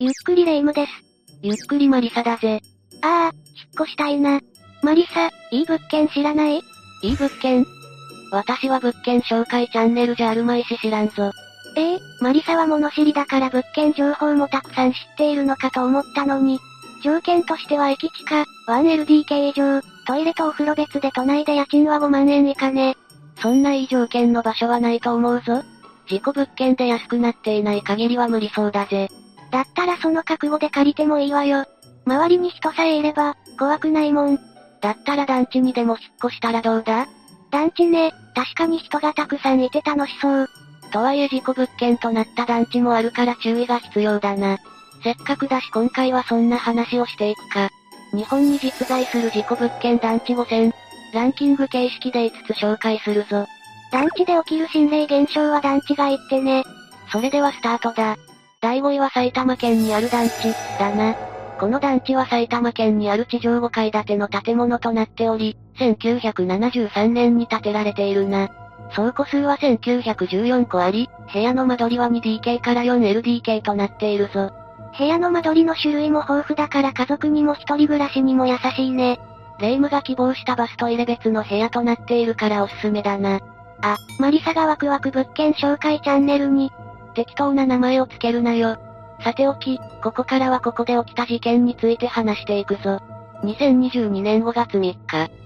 ゆっくりレ夢ムです。ゆっくりマリサだぜ。ああ、引っ越したいな。マリサ、いい物件知らない？いい物件？私は物件紹介チャンネルじゃあるまいし知らんぞ。ええー、マリサは物知りだから物件情報もたくさん知っているのかと思ったのに、条件としては駅地下、1LDK 以上、トイレとお風呂別で都内で家賃は5万円以下ね。そんないい条件の場所はないと思うぞ。事故物件で安くなっていない限りは無理そうだぜ。だったらその覚悟で借りてもいいわよ。周りに人さえいれば、怖くないもん。だったら団地にでも引っ越したらどうだ？団地ね、確かに人がたくさんいて楽しそう。とはいえ事故物件となった団地もあるから注意が必要だな。せっかくだし今回はそんな話をしていくか。日本に実在する事故物件団地5000、ランキング形式で5つ紹介するぞ。団地で起きる心霊現象は団地が言ってね。それではスタートだ。第5位は埼玉県にある団地、だな。この団地は埼玉県にある地上5階建ての建物となっており、1973年に建てられているな。倉庫数は1914個あり、部屋の間取りは 2DK から 4LDK となっているぞ。部屋の間取りの種類も豊富だから家族にも一人暮らしにも優しいね。霊夢が希望したバストイレ別の部屋となっているからおすすめだな。あ、マリサがワクワク物件紹介チャンネルに、適当な名前をつけるなよ。さておき、ここからはここで起きた事件について話していくぞ。2022年5月3日、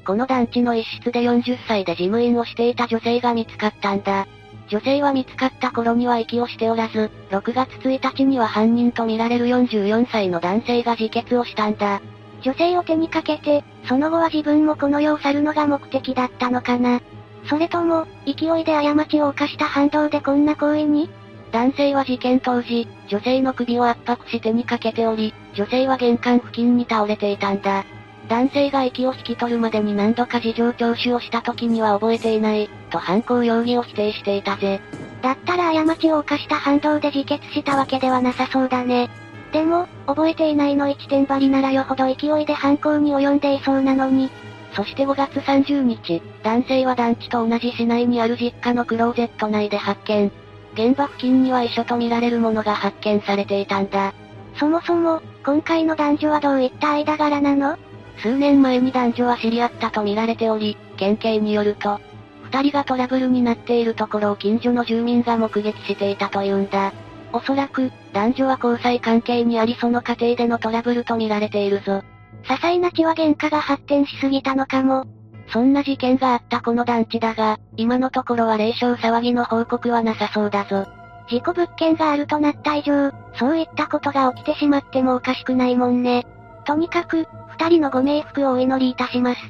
この団地の一室で40歳で事務員をしていた女性が見つかったんだ。女性は見つかった頃には息をしておらず、6月1日には犯人とみられる44歳の男性が自決をしたんだ。女性を手にかけて、その後は自分もこの世を去るのが目的だったのかな。それとも、勢いで過ちを犯した反動でこんな行為に？男性は事件当時、女性の首を圧迫してにかけており、女性は玄関付近に倒れていたんだ。男性が息を引き取るまでに何度か事情聴取をした時には覚えていない、と犯行容疑を否定していたぜ。だったら過ちを犯した反動で自決したわけではなさそうだね。でも、覚えていないの一点張りならよほど勢いで犯行に及んでいそうなのに。そして5月30日、男性は団地と同じ市内にある実家のクローゼット内で発見。現場付近には遺書とみられるものが発見されていたんだ。そもそも、今回の男女はどういった間柄なの？数年前に男女は知り合ったと見られており、県警によると、二人がトラブルになっているところを近所の住民が目撃していたというんだ。おそらく、男女は交際関係にありその過程でのトラブルと見られているぞ。些細な血は喧嘩が発展しすぎたのかも。そんな事件があったこの団地だが、今のところは霊障騒ぎの報告はなさそうだぞ。事故物件があるとなった以上、そういったことが起きてしまってもおかしくないもんね。とにかく、二人のご冥福をお祈りいたします。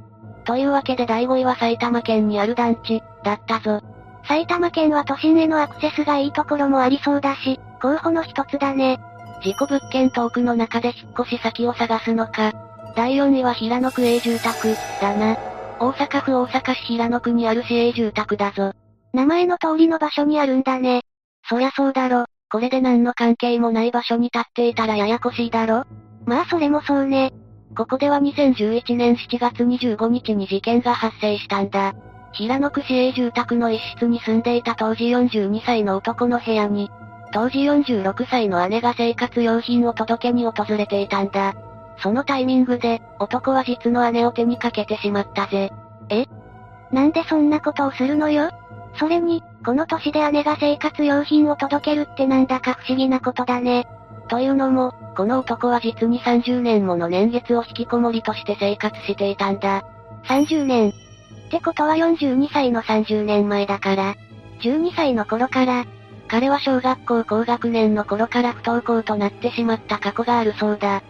というわけで第5位は埼玉県にある団地、だったぞ。埼玉県は都心へのアクセスがいいところもありそうだし、候補の一つだね。事故物件トークの中で引っ越し先を探すのか。第4位は平野区営住宅、だな。大阪府大阪市平野区にある市営住宅だぞ。名前の通りの場所にあるんだね。そりゃそうだろ。これで何の関係もない場所に立っていたらややこしいだろまあそれもそうね。ここでは2011年7月25日に事件が発生したんだ。平野区市営住宅の一室に住んでいた当時42歳の男の部屋に、当時46歳の姉が生活用品を届けに訪れていたんだ。そのタイミングで、男は実の姉を手にかけてしまったぜ。え？なんでそんなことをするのよ？それに、この年で姉が生活用品を届けるってなんだか不思議なことだね。というのも、この男は実に30年もの年月を引きこもりとして生活していたんだ。30年。ってことは42歳の30年前だから。12歳の頃から、彼は小学校高学年の頃から不登校となってしまった過去があるそうだ。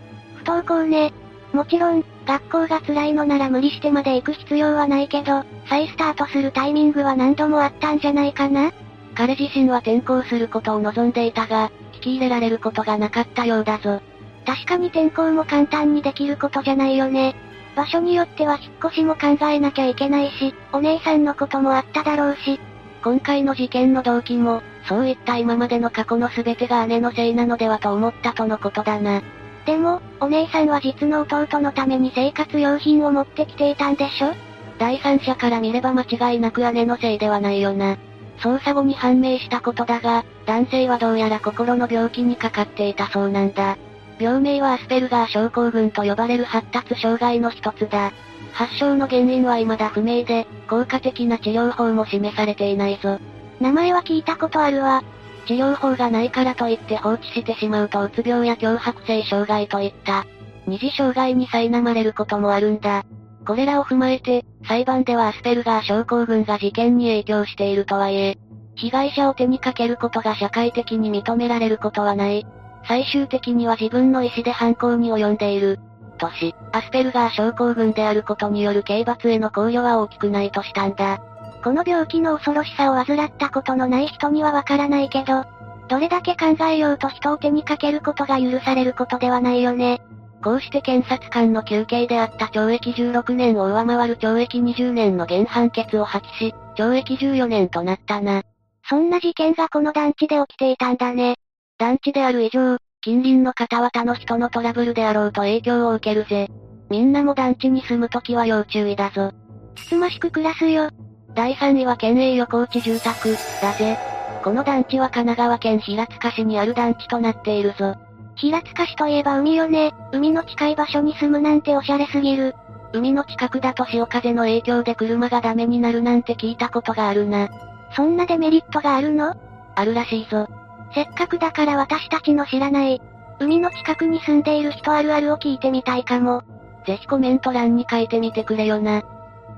不登校ね。もちろん、学校が辛いのなら無理してまで行く必要はないけど、再スタートするタイミングは何度もあったんじゃないかな彼自身は転校することを望んでいたが、聞き入れられることがなかったようだぞ。確かに転校も簡単にできることじゃないよね。場所によっては引っ越しも考えなきゃいけないし、お姉さんのこともあっただろうし。今回の事件の動機も、そういった今までの過去の全てが姉のせいなのではと思ったとのことだな。でも、お姉さんは実の弟のために生活用品を持ってきていたんでしょ？第三者から見れば間違いなく姉のせいではないよな。捜査後に判明したことだが、男性はどうやら心の病気にかかっていたそうなんだ。病名はアスペルガー症候群と呼ばれる発達障害の一つだ。発症の原因は未だ不明で、効果的な治療法も示されていないぞ。名前は聞いたことあるわ。治療法がないからといって放置してしまうとうつ病や強迫性障害といった、二次障害に苛まれることもあるんだ。これらを踏まえて、裁判ではアスペルガー症候群が事件に影響しているとはいえ、被害者を手にかけることが社会的に認められることはない。最終的には自分の意思で犯行に及んでいる。とし、アスペルガー症候群であることによる刑罰への考慮は大きくないとしたんだ。この病気の恐ろしさを患ったことのない人にはわからないけど、どれだけ考えようと人を手にかけることが許されることではないよね。こうして検察官の求刑であった懲役16年を上回る懲役20年の原判決を破棄し、懲役14年となったな。そんな事件がこの団地で起きていたんだね。団地である以上、近隣の方々の人のトラブルであろうと影響を受けるぜ。みんなも団地に住むときは要注意だぞ。つつましく暮らすよ。第3位は県営横内住宅、だぜ。この団地は神奈川県平塚市にある団地となっているぞ。平塚市といえば海よね。海の近い場所に住むなんておしゃれすぎる。海の近くだと潮風の影響で車がダメになるなんて聞いたことがあるな。そんなデメリットがあるの？あるらしいぞ。せっかくだから私たちの知らない、海の近くに住んでいる人あるあるを聞いてみたいかも。ぜひコメント欄に書いてみてくれよな。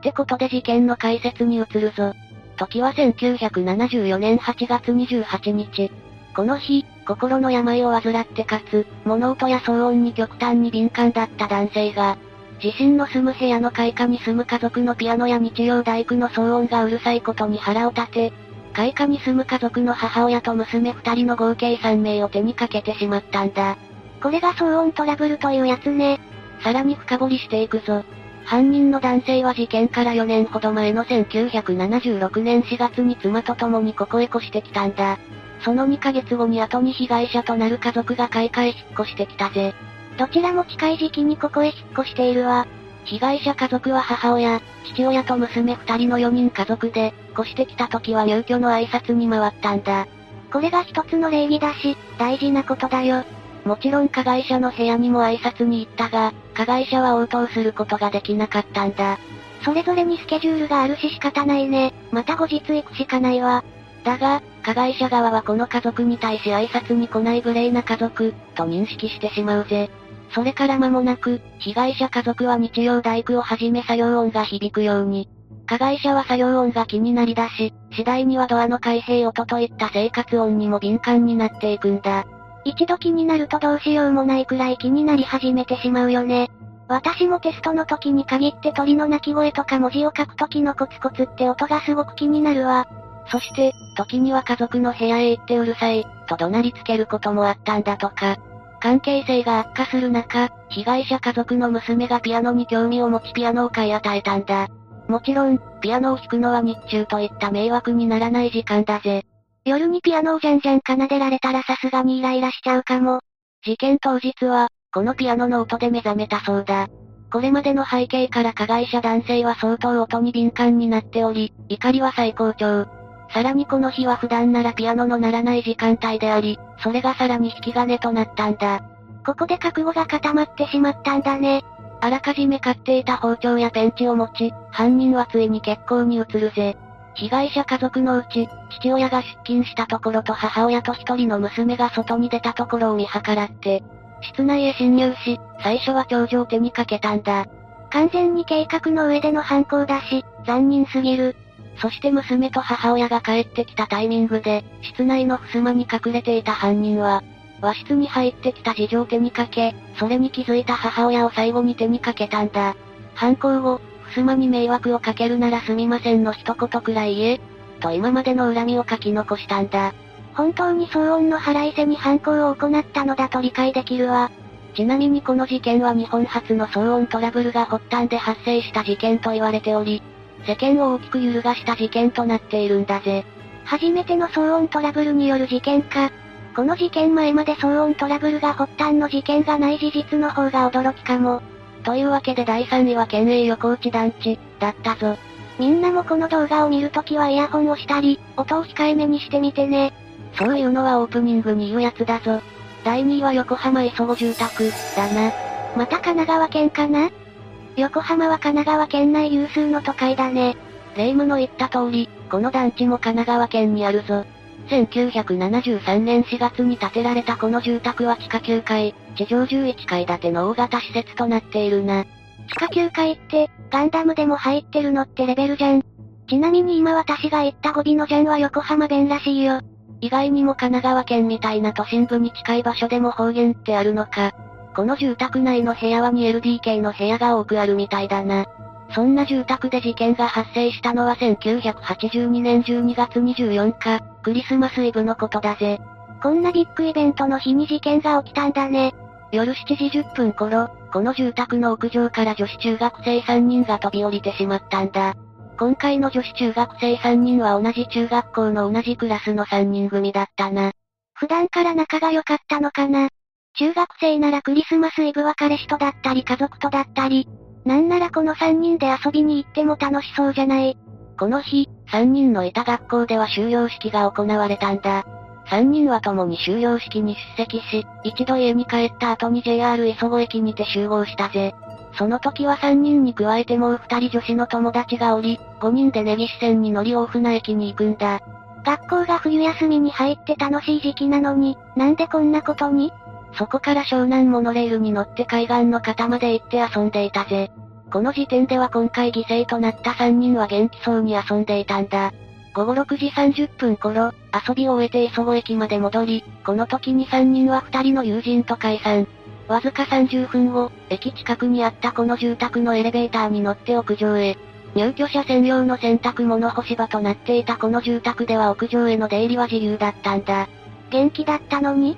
ってことで事件の解説に移るぞ。時は1974年8月28日。この日、心の病を患ってかつ、物音や騒音に極端に敏感だった男性が、自身の住む部屋の開花に住む家族のピアノや日曜大工の騒音がうるさいことに腹を立て、開花に住む家族の母親と娘二人の合計3名を手にかけてしまったんだ。これが騒音トラブルというやつね。さらに深掘りしていくぞ。犯人の男性は事件から4年ほど前の1976年4月に妻と共にここへ越してきたんだ。その2ヶ月後に後に被害者となる家族が買い替え引っ越してきたぜ。どちらも近い時期にここへ引っ越しているわ。被害者家族は母親、父親と娘二人の4人家族で、越してきた時は入居の挨拶に回ったんだ。これが一つの礼儀だし、大事なことだよ。もちろん加害者の部屋にも挨拶に行ったが、加害者は応答することができなかったんだ。それぞれにスケジュールがあるし仕方ないね。また後日行くしかないわ。だが、加害者側はこの家族に対し挨拶に来ない無礼な家族、と認識してしまうぜ。それから間もなく、被害者家族は日曜大工をはじめ作業音が響くように、加害者は作業音が気になりだし、次第にはドアの開閉音といった生活音にも敏感になっていくんだ。一度気になるとどうしようもないくらい気になり始めてしまうよね。私もテストの時に限って鳥の鳴き声とか文字を書く時のコツコツって音がすごく気になるわ。そして、時には家族の部屋へ行ってうるさい、と怒鳴りつけることもあったんだとか。関係性が悪化する中、被害者家族の娘がピアノに興味を持ちピアノを買い与えたんだ。もちろん、ピアノを弾くのは日中といった迷惑にならない時間だぜ。夜にピアノをじゃんじゃん奏でられたらさすがにイライラしちゃうかも。事件当日は、このピアノの音で目覚めたそうだ。これまでの背景から加害者男性は相当音に敏感になっており、怒りは最高潮。さらにこの日は普段ならピアノの鳴らない時間帯であり、それがさらに引き金となったんだ。ここで覚悟が固まってしまったんだね。あらかじめ買っていた包丁やペンチを持ち、犯人はついに決行に移るぜ。被害者家族のうち、父親が出勤したところと母親と一人の娘が外に出たところを見計らって、室内へ侵入し、最初は長女を手にかけたんだ。完全に計画の上での犯行だし、残忍すぎる。そして娘と母親が帰ってきたタイミングで、室内の襖に隠れていた犯人は、和室に入ってきた次女を手にかけ、それに気づいた母親を最後に手にかけたんだ。犯行後、襖に迷惑をかけるならすみませんの一言くらい言え、と今までの恨みを書き残したんだ。本当に騒音の腹いせに犯行を行ったのだと理解できるわ。ちなみにこの事件は日本初の騒音トラブルが発端で発生した事件と言われており、世間を大きく揺るがした事件となっているんだぜ。初めての騒音トラブルによる事件か。この事件前まで騒音トラブルが発端の事件がない事実の方が驚きかも。というわけで第3位は県営横内団地、だったぞ。みんなもこの動画を見るときはイヤホンをしたり、音を控えめにしてみてね。そういうのはオープニングに言うやつだぞ。第2位は横浜磯子住宅、だな。また神奈川県かな？横浜は神奈川県内有数の都会だね。霊夢の言った通り、この団地も神奈川県にあるぞ。1973年4月に建てられたこの住宅は地下9階、地上11階建ての大型施設となっているな。地下9階って、ガンダムでも入ってるのってレベルじゃん。ちなみに今私が言った語尾のジャンは横浜弁らしいよ。意外にも神奈川県みたいな都心部に近い場所でも方言ってあるのか。この住宅内の部屋は 2LDK の部屋が多くあるみたいだな。そんな住宅で事件が発生したのは1982年12月24日、クリスマスイブのことだぜ。こんなビッグイベントの日に事件が起きたんだね。夜7時10分頃、この住宅の屋上から女子中学生3人が飛び降りてしまったんだ。今回の女子中学生3人は同じ中学校の同じクラスの3人組だったな。普段から仲が良かったのかな？中学生ならクリスマスイブは彼氏とだったり家族とだったり、なんならこの3人で遊びに行っても楽しそうじゃない？この日、3人のいた学校では終業式が行われたんだ。3人は共に終業式に出席し、一度家に帰った後に JR 磯子駅にて集合したぜ。その時は3人に加えてもう2人女子の友達がおり、5人で根岸線に乗り大船駅に行くんだ。学校が冬休みに入って楽しい時期なのに、なんでこんなことに？そこから湘南モノレールに乗って海岸の方まで行って遊んでいたぜ。この時点では今回犠牲となった3人は元気そうに遊んでいたんだ。午後6時30分頃、遊びを終えて磯子駅まで戻り、この時に3人は2人の友人と解散。わずか30分後、駅近くにあったこの住宅のエレベーターに乗って屋上へ。入居者専用の洗濯物干し場となっていたこの住宅では屋上への出入りは自由だったんだ。元気だったのに？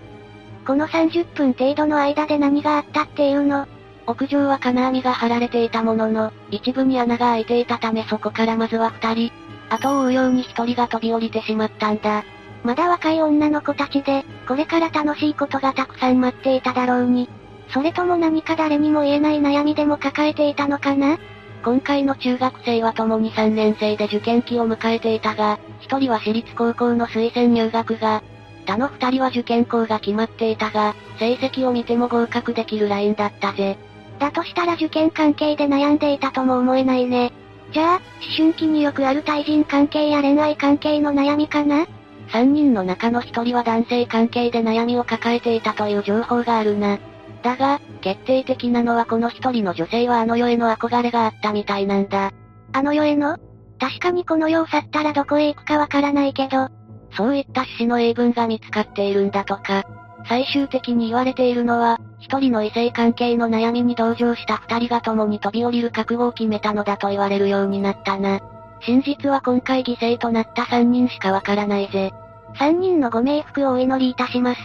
この30分程度の間で何があったっていうの？屋上は金網が張られていたものの、一部に穴が開いていたためそこからまずは二人、後を追うように一人が飛び降りてしまったんだ。まだ若い女の子たちで、これから楽しいことがたくさん待っていただろうに。それとも何か誰にも言えない悩みでも抱えていたのかな？今回の中学生は共に3年生で受験期を迎えていたが、一人は私立高校の推薦入学が、他の二人は受験校が決まっていたが、成績を見ても合格できるラインだったぜ。だとしたら受験関係で悩んでいたとも思えないね。じゃあ、思春期によくある対人関係や恋愛関係の悩みかな？三人の中の一人は男性関係で悩みを抱えていたという情報があるな。だが、決定的なのはこの一人の女性はあの世への憧れがあったみたいなんだ。あの世への？確かにこの世を去ったらどこへ行くかわからないけど、そういった詩の英文が見つかっているんだとか。最終的に言われているのは、一人の異性関係の悩みに同情した二人が共に飛び降りる覚悟を決めたのだと言われるようになったな。真実は今回犠牲となった三人しかわからないぜ。三人のご冥福をお祈りいたします。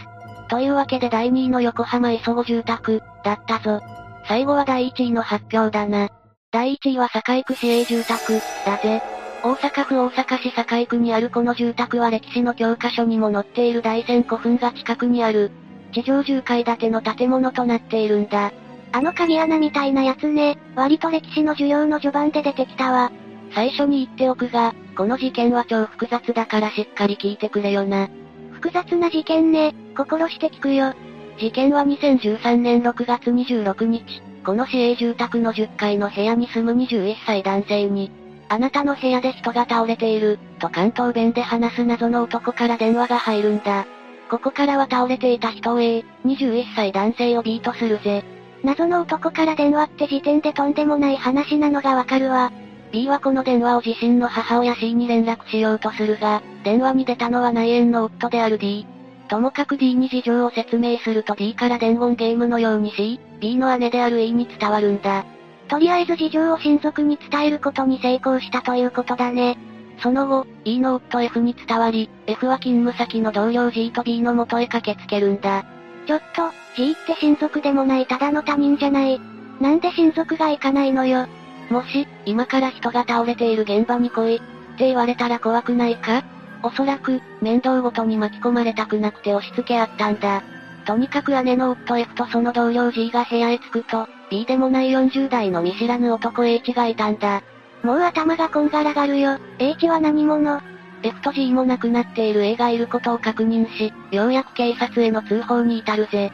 というわけで第2位の横浜磯子住宅、だったぞ。最後は第1位の発表だな。第1位は堺区市営住宅、だぜ。大阪府大阪市堺区にあるこの住宅は歴史の教科書にも載っている大仙古墳が近くにある、地上10階建ての建物となっているんだ。あの鍵穴みたいなやつね、割と歴史の授業の序盤で出てきたわ。最初に言っておくが、この事件は超複雑だからしっかり聞いてくれよな。複雑な事件ね、心して聞くよ。事件は2013年6月26日、この市営住宅の10階の部屋に住む21歳男性に、あなたの部屋で人が倒れている、と関東弁で話す謎の男から電話が入るんだ。ここからは倒れていた人を A、21歳男性を B とするぜ。謎の男から電話って時点でとんでもない話なのがわかるわ。B はこの電話を自身の母親 C に連絡しようとするが、電話に出たのは内縁の夫である D。ともかく D に事情を説明すると D から伝言ゲームのように C、B の姉である E に伝わるんだ。とりあえず事情を親族に伝えることに成功したということだね。その後、E の夫 F に伝わり、F は勤務先の同僚 G と B の元へ駆けつけるんだ。ちょっと、G って親族でもないただの他人じゃない。なんで親族が行かないのよ。もし、今から人が倒れている現場に来い、って言われたら怖くないか？おそらく、面倒ごとに巻き込まれたくなくて押し付け合ったんだ。とにかく姉の夫 F とその同僚 G が部屋へ着くと、B でもない40代の見知らぬ男 H がいたんだ。もう頭がこんがらがるよ。H は何者？F と G も亡くなっている A がいることを確認し、ようやく警察への通報に至るぜ。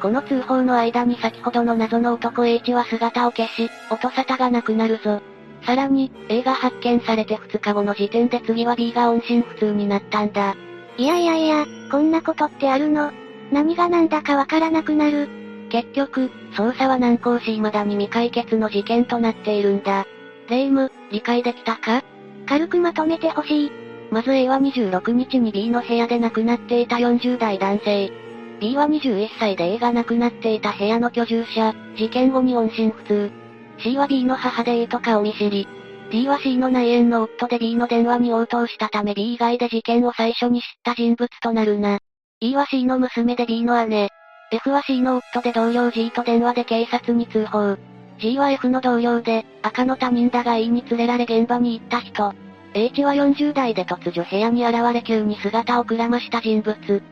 この通報の間に先ほどの謎の男 H は姿を消し、音沙汰がなくなるぞ。さらに、A が発見されて2日後の時点で次は B が音信不通になったんだ。いやいやいや、こんなことってあるの？何が何だかわからなくなる。結局、捜査は難航し未だに未解決の事件となっているんだ。レイム、理解できたか？軽くまとめてほしい。まず A は26日に B の部屋で亡くなっていた40代男性。B は21歳で A が亡くなっていた部屋の居住者、事件後に音信不通。C は B の母で A と顔見知り。D は C の内縁の夫で B の電話に応答したため B 以外で事件を最初に知った人物となるな。E は C の娘で B の姉。F は C の夫で同僚 G と電話で警察に通報。G は F の同僚で、赤の他人だが E に連れられ現場に行った人。H は40代で突如部屋に現れ急に姿をくらました人物。っ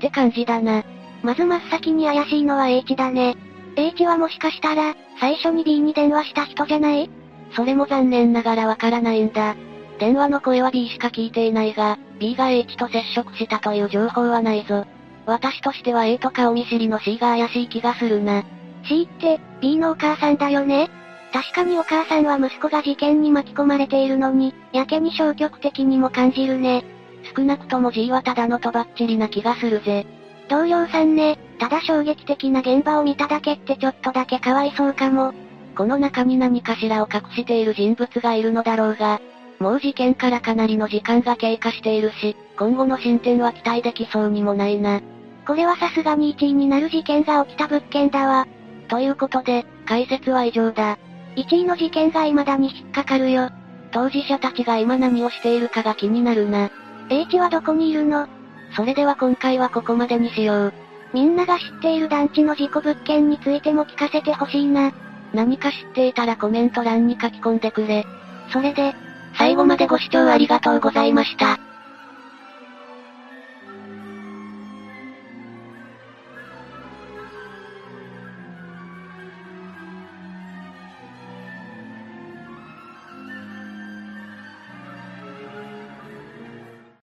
て感じだな。まず真っ先に怪しいのは H だね。H はもしかしたら、最初に B に電話した人じゃない？それも残念ながらわからないんだ。電話の声は B しか聞いていないが、B が H と接触したという情報はないぞ。私としては A と顔見知りの C が怪しい気がするな。C って、B のお母さんだよね？確かにお母さんは息子が事件に巻き込まれているのに、やけに消極的にも感じるね。少なくとも G はただのとばっちりな気がするぜ。同僚さんね、ただ衝撃的な現場を見ただけってちょっとだけかわいそうかも。この中に何かしらを隠している人物がいるのだろうが、もう事件からかなりの時間が経過しているし、今後の進展は期待できそうにもないな。これはさすがに1位になる事件が起きた物件だわ。ということで、解説は以上だ。1位の事件が未だに引っかかるよ。当事者たちが今何をしているかが気になるな。H はどこにいるの？それでは今回はここまでにしよう。みんなが知っている団地の事故物件についても聞かせてほしいな。何か知っていたらコメント欄に書き込んでくれ。それで、最後までご視聴ありがとうございました。